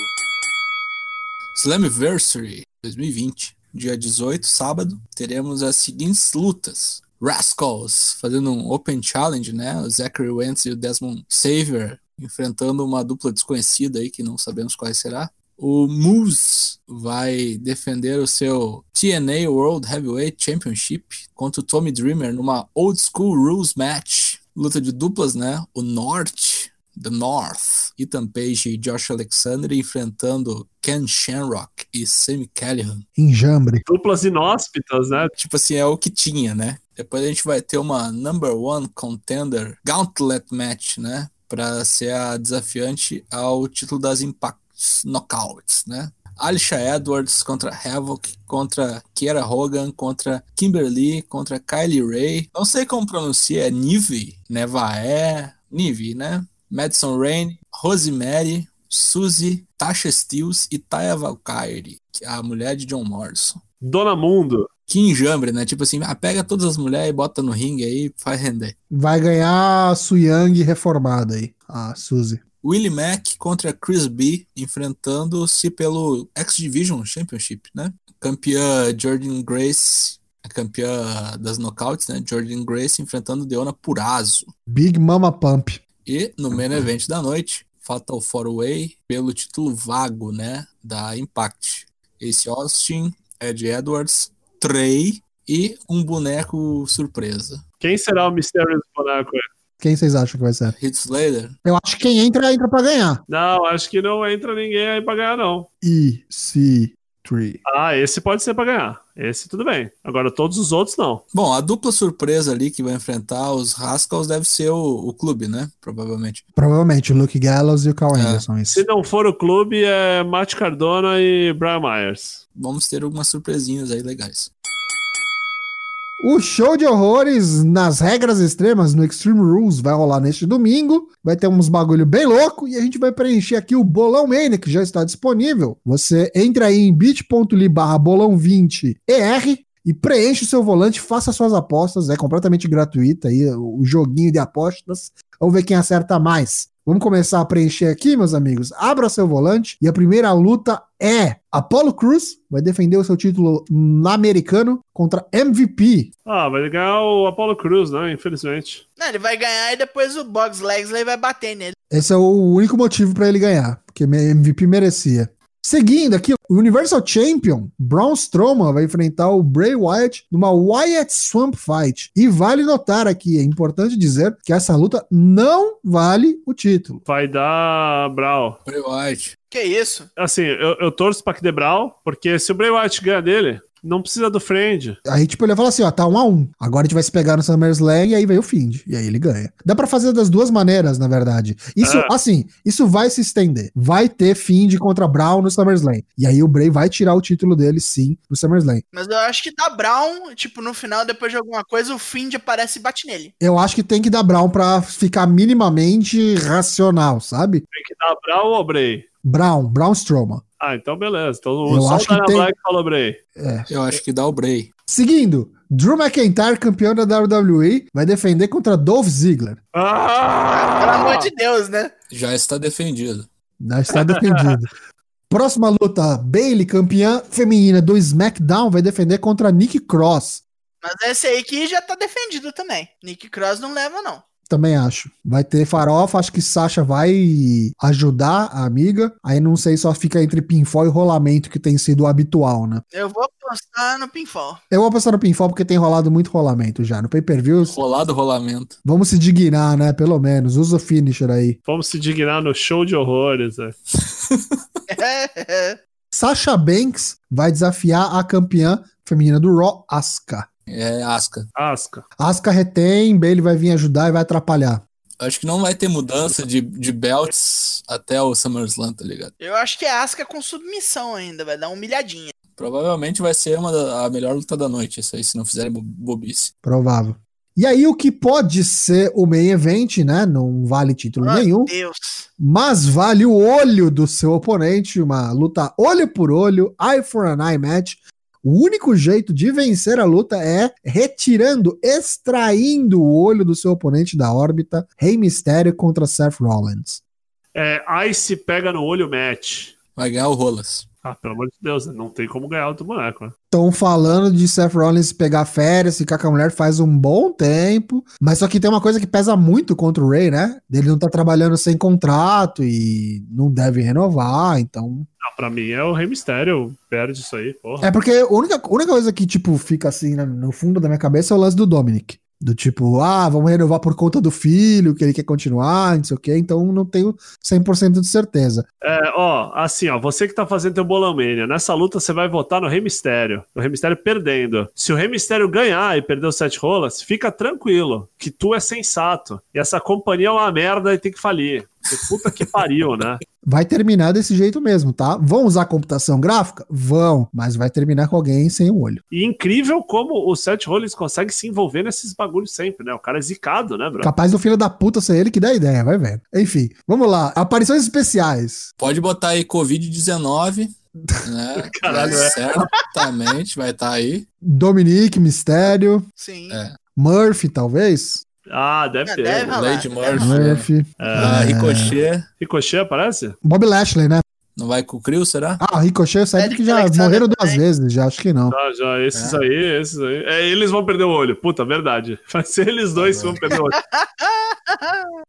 Slammiversary 2020, dia 18, sábado, teremos as seguintes lutas. Rascals fazendo um Open Challenge, né? O Zachary Wentz e o Desmond Xavier enfrentando uma dupla desconhecida aí que não sabemos qual será. O Moose vai defender o seu TNA World Heavyweight Championship contra o Tommy Dreamer numa Old School Rules Match. Luta de duplas, né? O North, The North, Ethan Page e Josh Alexander enfrentando Ken Shamrock e Sammy Callahan. Enjambre. Duplas inóspitas, né? Tipo assim, é o que tinha, né? Depois a gente vai ter uma Number One Contender Gauntlet Match, né? Pra ser a desafiante ao título das Impact Knockouts, né? Alisha Edwards contra Havoc, contra Kiera Hogan, contra Kimberly, contra Kylie Ray. Não sei como pronuncia, é Nive, Nevaé, Nive, né? Madison Rain, Rosemary, Suzy, Tasha Steels e Taya Valkyrie, que é a mulher de John Morrison. Dona Mundo. Que enjambre, né? Tipo assim, ah, pega todas as mulheres e bota no ringue aí e faz render. Vai ganhar a Suyang reformada aí, a Suzy. Willie Mack contra Chris B, enfrentando-se pelo X Division Championship, né? Campeã Jordan Grace, a campeã das knockouts, né? Jordan Grace enfrentando Deona Purazo. Big Mama Pump. E no main event da noite, Fatal Four Way pelo título vago, né? Da Impact. Ace Austin, Ed Edwards, Trey e um boneco surpresa. Quem será o Mysterious boneco? Quem vocês acham que vai ser? Heath Slater. Eu acho que quem entra, entra pra ganhar. Não, acho que não entra ninguém aí pra ganhar, não. EC3. Ah, esse pode ser pra ganhar. Esse tudo bem. Agora todos os outros não. Bom, a dupla surpresa ali que vai enfrentar os Rascals deve ser o, o clube, né? Provavelmente. Provavelmente o Luke Gallows e o Carl É. Anderson. Isso. Se não for o clube, é Matt Cardona e Brian Myers. Vamos ter algumas surpresinhas aí legais. O show de horrores nas regras extremas no Extreme Rules vai rolar neste domingo. Vai ter uns bagulho bem louco e a gente vai preencher aqui o Bolão Mania, que já está disponível. Você entra aí em bit.ly barra bolão20er e preenche o seu volante, faça suas apostas. É completamente gratuito aí o joguinho de apostas. Vamos ver quem acerta mais. Vamos começar a preencher aqui, meus amigos. Abra seu volante e a primeira luta é Apollo Cruz, vai defender o seu título na americano contra MVP. Ah, vai ganhar o Apollo Cruz, né? Infelizmente. Não, ele vai ganhar e depois o Box Legsley vai bater nele. Esse é o único motivo para ele ganhar, porque MVP merecia. Seguindo aqui, o Universal Champion, Braun Strowman, vai enfrentar o Bray Wyatt numa Wyatt Swamp Fight. E vale notar aqui, é importante dizer que essa luta não vale o título. Vai dar Brawl. Bray Wyatt. Que isso? Assim, eu, eu torço pra que dê Brawl, porque se o Bray Wyatt ganhar dele, não precisa do Friend. Aí, tipo, ele vai falar assim, ó, tá um a um. Agora a gente vai se pegar no SummerSlam e aí vem o Find. E aí ele ganha. Dá pra fazer das duas maneiras, na verdade. Isso, É. assim, isso vai se estender. Vai ter Find contra Brown no SummerSlam. E aí o Bray vai tirar o título dele, sim, no SummerSlam. Mas eu acho que dá Brown, tipo, no final, depois de alguma coisa, o Find aparece e bate nele. Eu acho que tem que dar Brown pra ficar minimamente racional, sabe? Tem que dar Brawl ou Bray? Brown, Brown Strowman. Ah, então beleza. Então Eu só acho o que Dana tem- Black falou Bray. Eu acho que dá o Bray. Seguindo, Drew McIntyre, campeão da WWE, vai defender contra Dolph Ziggler. Ah! Pelo amor de Deus, né? Já está defendido. Já está defendido. Próxima luta, Bailey, campeã feminina do SmackDown, vai defender contra Nick Cross. Mas esse aí que já tá defendido também. Nick Cross não leva, não. Também acho. Vai ter farofa, acho que Sasha vai ajudar a amiga. Aí não sei, só fica entre pinfall e rolamento, que tem sido o habitual, né? Eu vou apostar no pinfall. Eu vou apostar no pinfall porque tem rolado muito rolamento já. No pay-per-view, Rolado rolamento. vamos se dignar, né? Pelo menos. Usa o finisher aí. Vamos se dignar no show de horrores, né? Sasha Banks vai desafiar a campeã feminina do Raw, Asuka. É Asca. Asca. Asuka retém, Bailey vai vir ajudar e vai atrapalhar. Acho que não vai ter mudança de, de belts até o SummerSlam, tá ligado? Eu acho que é Asuka com submissão ainda, vai dar uma humilhadinha. Provavelmente vai ser uma da, a melhor luta da noite, isso aí, se não fizerem bo- bobice. Provável. E aí, o que pode ser o main event, né? Não vale título Meu nenhum, Deus. mas vale o olho do seu oponente, uma luta olho por olho, eye for an eye match. O único jeito de vencer a luta é retirando, extraindo o olho do seu oponente da órbita. Rei Mistério contra Seth Rollins. É, Ice pega no olho match. Vai ganhar o Rolas. Ah, pelo amor de Deus, não tem como ganhar outro boneco, né? Estão falando de Seth Rollins pegar férias, ficar com a mulher faz um bom tempo. Mas só que tem uma coisa que pesa muito contra o Ray, né? Ele não tá trabalhando sem contrato e não deve renovar, então. Ah, pra mim é o Rei Mistério, perde isso aí, porra. É porque a única, única coisa que, tipo, fica assim né, no fundo da minha cabeça é o lance do Dominic. Do tipo, ah, vamos renovar por conta do filho, que ele quer continuar, não sei o quê, então não tenho 100% de certeza. É, ó, assim, ó, você que tá fazendo teu Bolomania, nessa luta você vai votar no Rei Mistério. O Rei Mistério perdendo. Se o Rei Mistério ganhar e perder os sete rolas, fica tranquilo, que tu é sensato. E essa companhia é uma merda e tem que falir. Porque puta que pariu, né? Vai terminar desse jeito mesmo, tá? Vão usar computação gráfica? Vão, mas vai terminar com alguém sem o olho. E incrível como o Seth Rollins consegue se envolver nesses bagulhos sempre, né? O cara é zicado, né, bro? Capaz do filho da puta ser ele que dá a ideia, vai vendo. Enfim, vamos lá. Aparições especiais. Pode botar aí Covid-19. Né? Caralho, é. Certamente vai estar aí. Dominique, Mistério, Sim. É. Murphy, talvez. Ah, deve Ah, ter. deve. Lady Murphy. rolar. Murphy. Ah, Ricochet. Ricochet aparece? Bob Lashley, né? Não vai com o Crio, será? Ah, Ricochet, sabe Eric que já Alexander morreram duas também. vezes, já acho que não. Ah, já, esses aí, esses aí. É, eles vão perder o olho. Puta, verdade. Vai ser eles dois que vão perder o olho.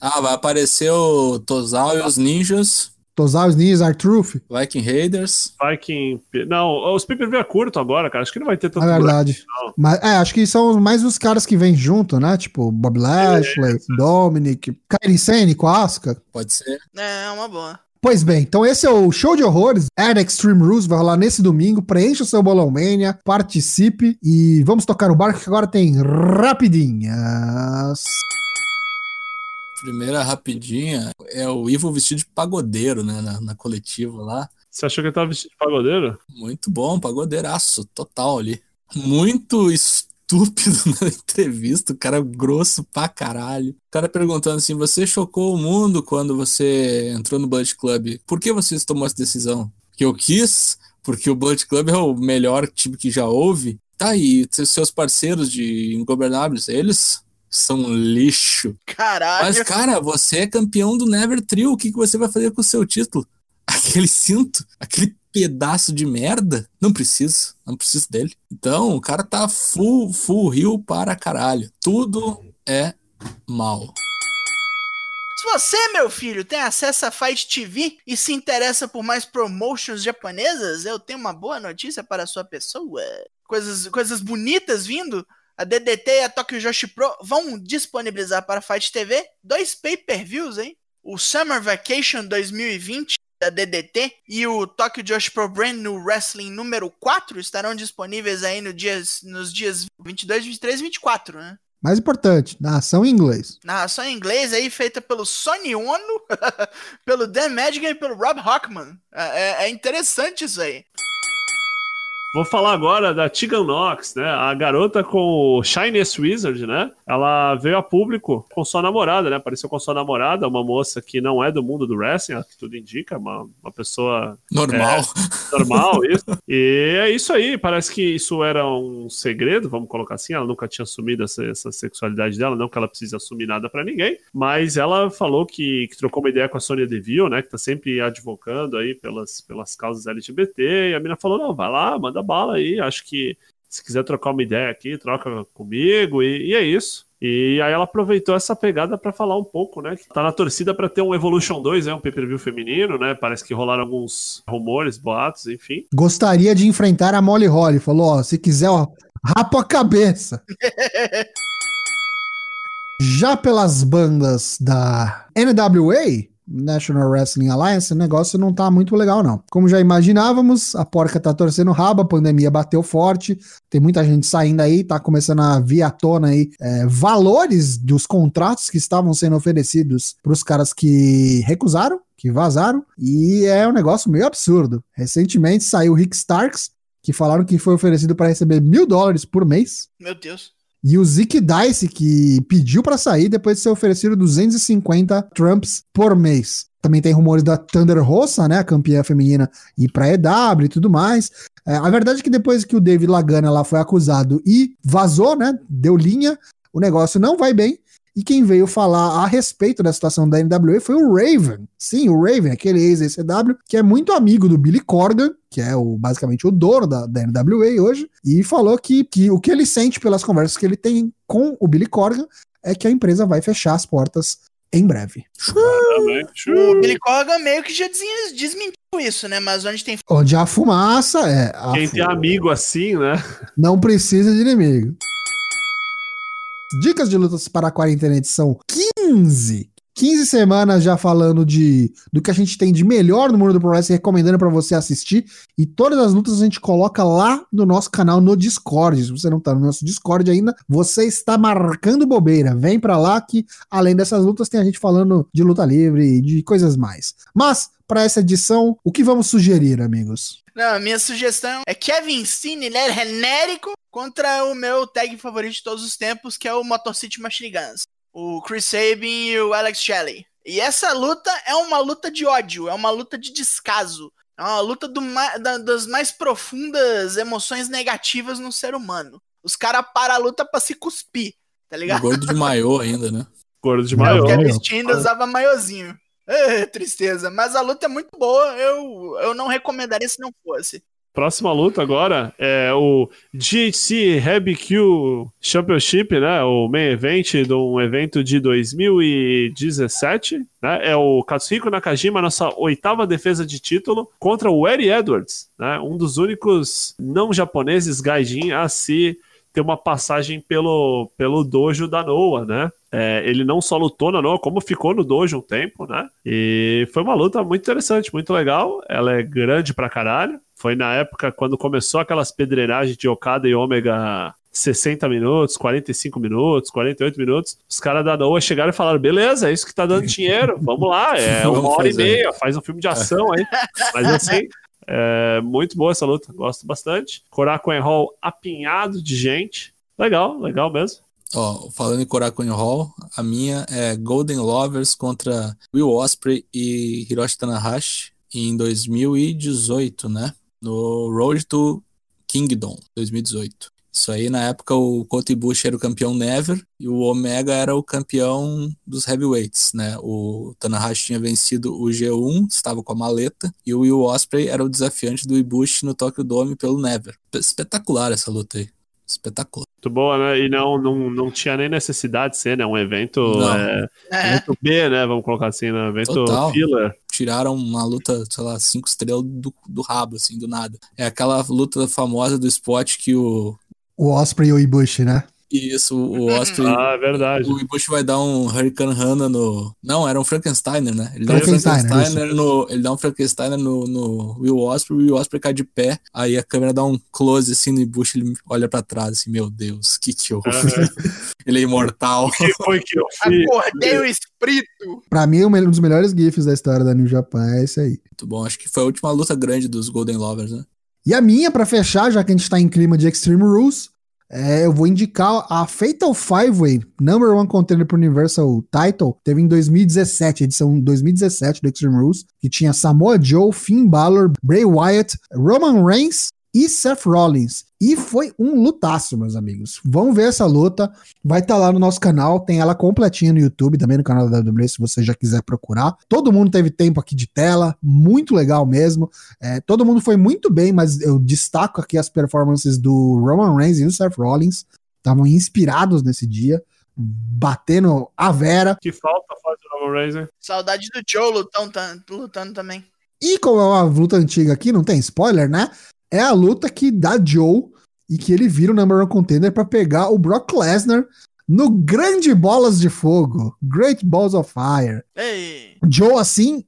Ah, vai aparecer o Tozal e os Ninjas. Tosar os Ninjas, R-Truth, Viking Raiders. Viking. Não, os view é curto agora, cara. Acho que não vai ter tanto. na verdade. Mas, é, acho que são mais os caras que vêm junto, né? Tipo, Bob Lashley, Dominic, Kairi Sane com a Asuka. Pode ser. É, uma boa. Pois bem, então esse é o show de horrores. Air Extreme Rules vai rolar nesse domingo. Preencha o seu bolão mania, participe e vamos tocar o barco que agora tem rapidinhas. Primeira rapidinha é o Ivo vestido de pagodeiro, né? Na, na coletiva lá. Você achou que ele tava vestido de pagodeiro? Muito bom, pagodeiraço, total ali. Muito estúpido na entrevista, o cara grosso pra caralho. O cara perguntando assim: você chocou o mundo quando você entrou no Bullet Club. Por que você tomou essa decisão? Que eu quis? Porque o Bullet Club é o melhor time que já houve. Tá aí, seus parceiros de Ingobernáveis, eles são lixo. Caralho. Mas, cara, você é campeão do Never Trio. O que, que você vai fazer com o seu título? Aquele cinto, aquele pedaço de merda, não preciso, não preciso dele. Então, o cara tá full, full rio para caralho. Tudo é mal. Se você, meu filho, tem acesso a Fight TV e se interessa por mais promotions japonesas, eu tenho uma boa notícia para a sua pessoa. Coisas, coisas bonitas vindo. A DDT e a Tokyo Joshi Pro vão disponibilizar para a Fight TV dois pay-per-views, hein? O Summer Vacation 2020 da DDT e o Tokyo Joshi Pro Brand New Wrestling número 4 estarão disponíveis aí no dias, nos dias 22, 23 e 24, né? Mais importante, narração em inglês. Narração em inglês aí, feita pelo Sony Ono, pelo Dan Madigan e pelo Rob Hockman. É, é- é interessante isso aí. Vou falar agora da Tegan Knox, né? A garota com o Shiniest Wizard, né? Ela veio a público com sua namorada, né? Apareceu com sua namorada, uma moça que não é do mundo do wrestling, é que tudo indica, uma, uma pessoa Normal. normal, isso. E é isso aí, parece que isso era um segredo, vamos colocar assim, ela nunca tinha assumido essa, essa sexualidade dela, não que ela precise assumir nada pra ninguém, mas ela falou que, que trocou uma ideia com a Sônia Deville, né, que tá sempre advocando aí pelas, pelas causas LGBT, e a mina falou, não, vai lá, manda bala aí, acho que se quiser trocar uma ideia aqui, troca comigo, e, e é isso. E aí ela aproveitou essa pegada pra falar um pouco, né? Que tá na torcida pra ter um Evolution 2, é um pay-per-view feminino, né? Parece que rolaram alguns rumores, boatos, enfim. Gostaria de enfrentar a Molly Holly. Falou, ó, se quiser, ó, rapa a cabeça. Já pelas bandas da NWA, National Wrestling Alliance, o negócio não tá muito legal, não. Como já imaginávamos, a porca tá torcendo o rabo, a pandemia bateu forte, tem muita gente saindo aí, tá começando a vir à tona aí é, valores dos contratos que estavam sendo oferecidos pros caras que recusaram, que vazaram, e é um negócio meio absurdo. Recentemente saiu o Rick Starks, que falaram que foi oferecido para receber mil dólares por mês. Meu Deus. E o Zick Dice, que pediu pra sair depois de ser oferecido 250 Trumps por mês. Também tem rumores da Thunder Rosa, né, a campeã feminina, ir pra EW e tudo mais. É, a verdade é que depois que o David Lagana lá foi acusado e vazou, né, deu linha, o negócio não vai bem. E quem veio falar a respeito da situação da NWA foi o Raven. Sim, o Raven, aquele ex-ECW, que é muito amigo do Billy Corgan, que é o, basicamente o dono da, da NWA hoje, e falou que, que o que ele sente pelas conversas que ele tem com o Billy Corgan é que a empresa vai fechar as portas em breve. O Billy Corgan meio que já des- desmentiu isso, né? Mas onde tem Onde a fumaça é. a Quem fu- tem amigo assim, né? Não precisa de inimigo. Dicas de lutas para a quarentena edição 15. 15 semanas já falando de do que a gente tem de melhor no mundo do Pro Wrestling, recomendando para você assistir. E todas as lutas a gente coloca lá no nosso canal no Discord. Se você não tá no nosso Discord ainda, você está marcando bobeira. Vem para lá que além dessas lutas tem a gente falando de luta livre e de coisas mais. Mas para essa edição, o que vamos sugerir, amigos? Não, minha sugestão é Kevin Steen, ele é genérico contra o meu tag favorito de todos os tempos, que é o Motor City Machine Guns. O Chris Sabin e o Alex Shelley. E essa luta é uma luta de ódio, é uma luta de descaso. É uma luta do ma- da- das mais profundas emoções negativas no ser humano. Os caras param a luta pra se cuspir, tá O ligado? gordo de maiô ainda, né? Gordo de O maior. Kevin- Kevin Steen ainda usava maiozinho. É, tristeza. Mas a luta é muito boa, eu, eu não recomendaria se não fosse. Próxima luta agora é o GHC BQ Championship, né? O main event de um evento de 2017, né? É o Katsuhiko Nakajima, nossa oitava defesa de título, contra o Eddie Edwards, né? Um dos únicos não japoneses gaijin a se ter uma passagem pelo, pelo dojo da Noah, né? É, ele não só lutou na Noah, como ficou no dojo um tempo, né? E foi uma luta muito interessante, muito legal. Ela é grande pra caralho. Foi na época quando começou aquelas pedreiragens de Okada e Ômega 60 minutos, 45 minutos, 48 minutos. Os caras da Noah chegaram e falaram: beleza, é isso que tá dando dinheiro, vamos lá, é Vamos uma hora e meia, faz um filme de ação aí. Mas assim, é muito boa essa luta, gosto bastante. Korakuen Hall apinhado de gente. Legal, legal mesmo. Ó, falando em Korakuen Hall, a minha é Golden Lovers contra Will Ospreay e Hiroshi Tanahashi em 2018, né? No Road to Kingdom, 2018. Isso aí, na época, o Kota Ibushi era o campeão Never e o Omega era o campeão dos heavyweights, né? O Tanahashi tinha vencido o G1, estava com a maleta, e o Will Ospreay era o desafiante do Ibushi no Tokyo Dome pelo Never. Espetacular essa luta aí. Espetacular. Muito boa, né? E não, não, não tinha nem necessidade de ser, né? Um evento, é, É. evento B, né? Vamos colocar assim, né? Evento Total. filler. Tiraram uma luta, sei lá, cinco estrelas do, do rabo, assim, do nada. É aquela luta famosa do spot que o. O Osprey e o Ibushi, né? Isso, o Osprey. Ah, é verdade. O Ibushi vai dar um Hurricane Rana no. Não, era um Frankensteiner, né? Ele dá um Frankensteiner, no. Ele dá um Frankensteiner no, no Will Osprey, o Will Osprey cai de pé. Aí a câmera dá um close assim no Ibushi, ele olha pra trás, assim, meu Deus, que que eu. ele é imortal. O que foi que eu fiz? Acordei o espírito. Pra mim, um dos melhores GIFs da história da New Japan é esse aí. Muito bom. Acho que foi a última luta grande dos Golden Lovers, né? E a minha, pra fechar, já que a gente tá em clima de Extreme Rules, é, eu vou indicar a Fatal Five Way, number one contender pro Universal Title, teve em 2017, edição 2017 do Extreme Rules, que tinha Samoa Joe, Finn Balor, Bray Wyatt, Roman Reigns e Seth Rollins. E foi um lutaço, meus amigos. Vamos ver essa luta. Vai estar lá no nosso canal. Tem ela completinha no YouTube, também no canal da WWE, se você já quiser procurar. Todo mundo teve tempo aqui de tela. Muito legal mesmo. É, todo mundo foi muito bem, mas eu destaco aqui as performances do Roman Reigns e do Seth Rollins. Estavam inspirados nesse dia, batendo a Vera. Que falta faz o Roman Reigns, hein? Saudade do Joe lutando, tan- lutando também. E como é uma luta antiga aqui, não tem spoiler, né? É a luta que dá Joe e que ele vira o number one contender para pegar o Brock Lesnar no Grande Bolas de Fogo, Great Balls of Fire. Ei. Joe, assim,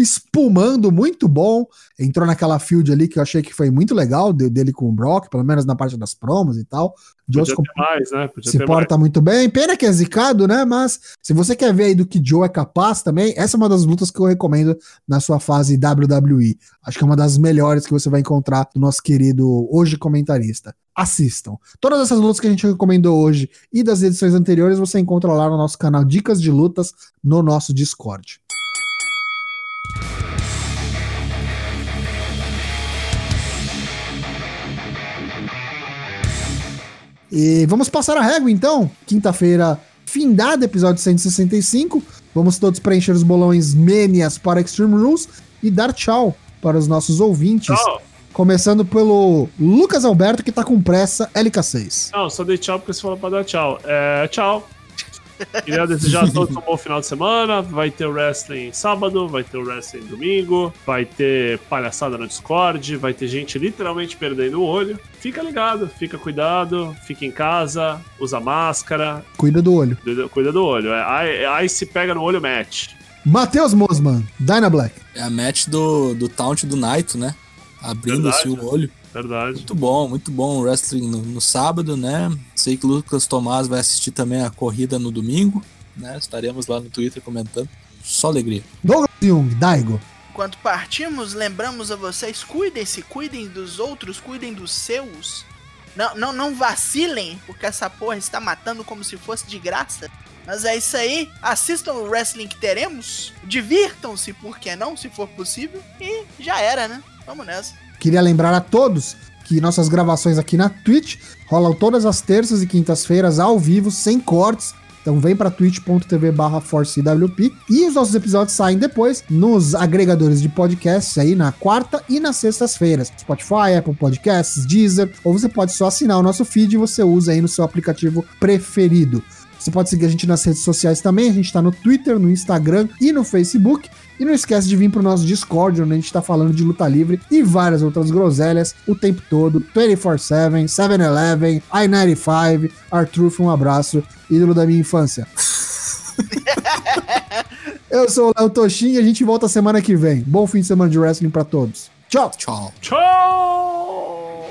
espumando muito bom. Entrou naquela field ali que eu achei que foi muito legal de- dele com o Brock, pelo menos na parte das promos e tal. Joe Podia ter mais, né? Podia se porta muito bem. Pena que é zicado, né? Mas se você quer ver aí do que Joe é capaz também, essa é uma das lutas que eu recomendo na sua fase WWE. Acho que é uma das melhores que você vai encontrar do nosso querido hoje comentarista. Assistam. Todas essas lutas que a gente recomendou hoje e das edições anteriores você encontra lá no nosso canal Dicas de Lutas no nosso Discord. E vamos passar a régua então. Quinta-feira, findado, episódio 165. Vamos todos preencher os bolões Menias para Extreme Rules e dar tchau para os nossos ouvintes. Tchau. Começando pelo Lucas Alberto, que tá com pressa, LK6. Não, só dei tchau porque você falou pra dar tchau. É, tchau. Queria desejar a todos um bom final de semana. Vai ter o wrestling sábado, vai ter o wrestling domingo, vai ter palhaçada no Discord, vai ter gente literalmente perdendo o olho. Fica ligado, fica cuidado, fica em casa, usa máscara. Cuida do olho. Cuida, cuida do olho. É, aí, aí se pega no olho, match. Matheus Mosman, Dyna Black. É a match do, do Taunt do Naito, né? Abrindo assim o olho. Verdade. Muito bom, muito bom o wrestling no, no, sábado, né? Sei que o Lucas Tomás vai assistir também a corrida no domingo, né? Estaremos lá no Twitter comentando. Só alegria. Douglas Jung, Daigo. Enquanto partimos, lembramos a vocês: cuidem-se, cuidem dos outros, cuidem dos seus. Não, não, não vacilem, porque essa porra está matando como se fosse de graça. Mas é isso aí. Assistam o wrestling que teremos. Divirtam-se, por que não, se for possível. E já era, né? Vamos nessa. Queria lembrar a todos nossas gravações aqui na Twitch rolam todas as terças e quintas-feiras ao vivo, sem cortes. Então vem para twitch.tv barra ForceWP e os nossos episódios saem depois nos agregadores de podcasts aí na quarta e nas sextas-feiras. Spotify, Apple Podcasts, Deezer, ou você pode só assinar o nosso feed e você usa aí no seu aplicativo preferido. Você pode seguir a gente nas redes sociais também, a gente está no Twitter, no Instagram e no Facebook. E não esquece de vir pro nosso Discord, onde a gente tá falando de luta livre e várias outras groselhas o tempo todo. 24-7, 7-Eleven, I-95, Artruth, um abraço, ídolo da minha infância. Eu sou o Léo Toshin e a gente volta semana que vem. Bom fim de semana de wrestling para todos. Tchau. Tchau. Tchau!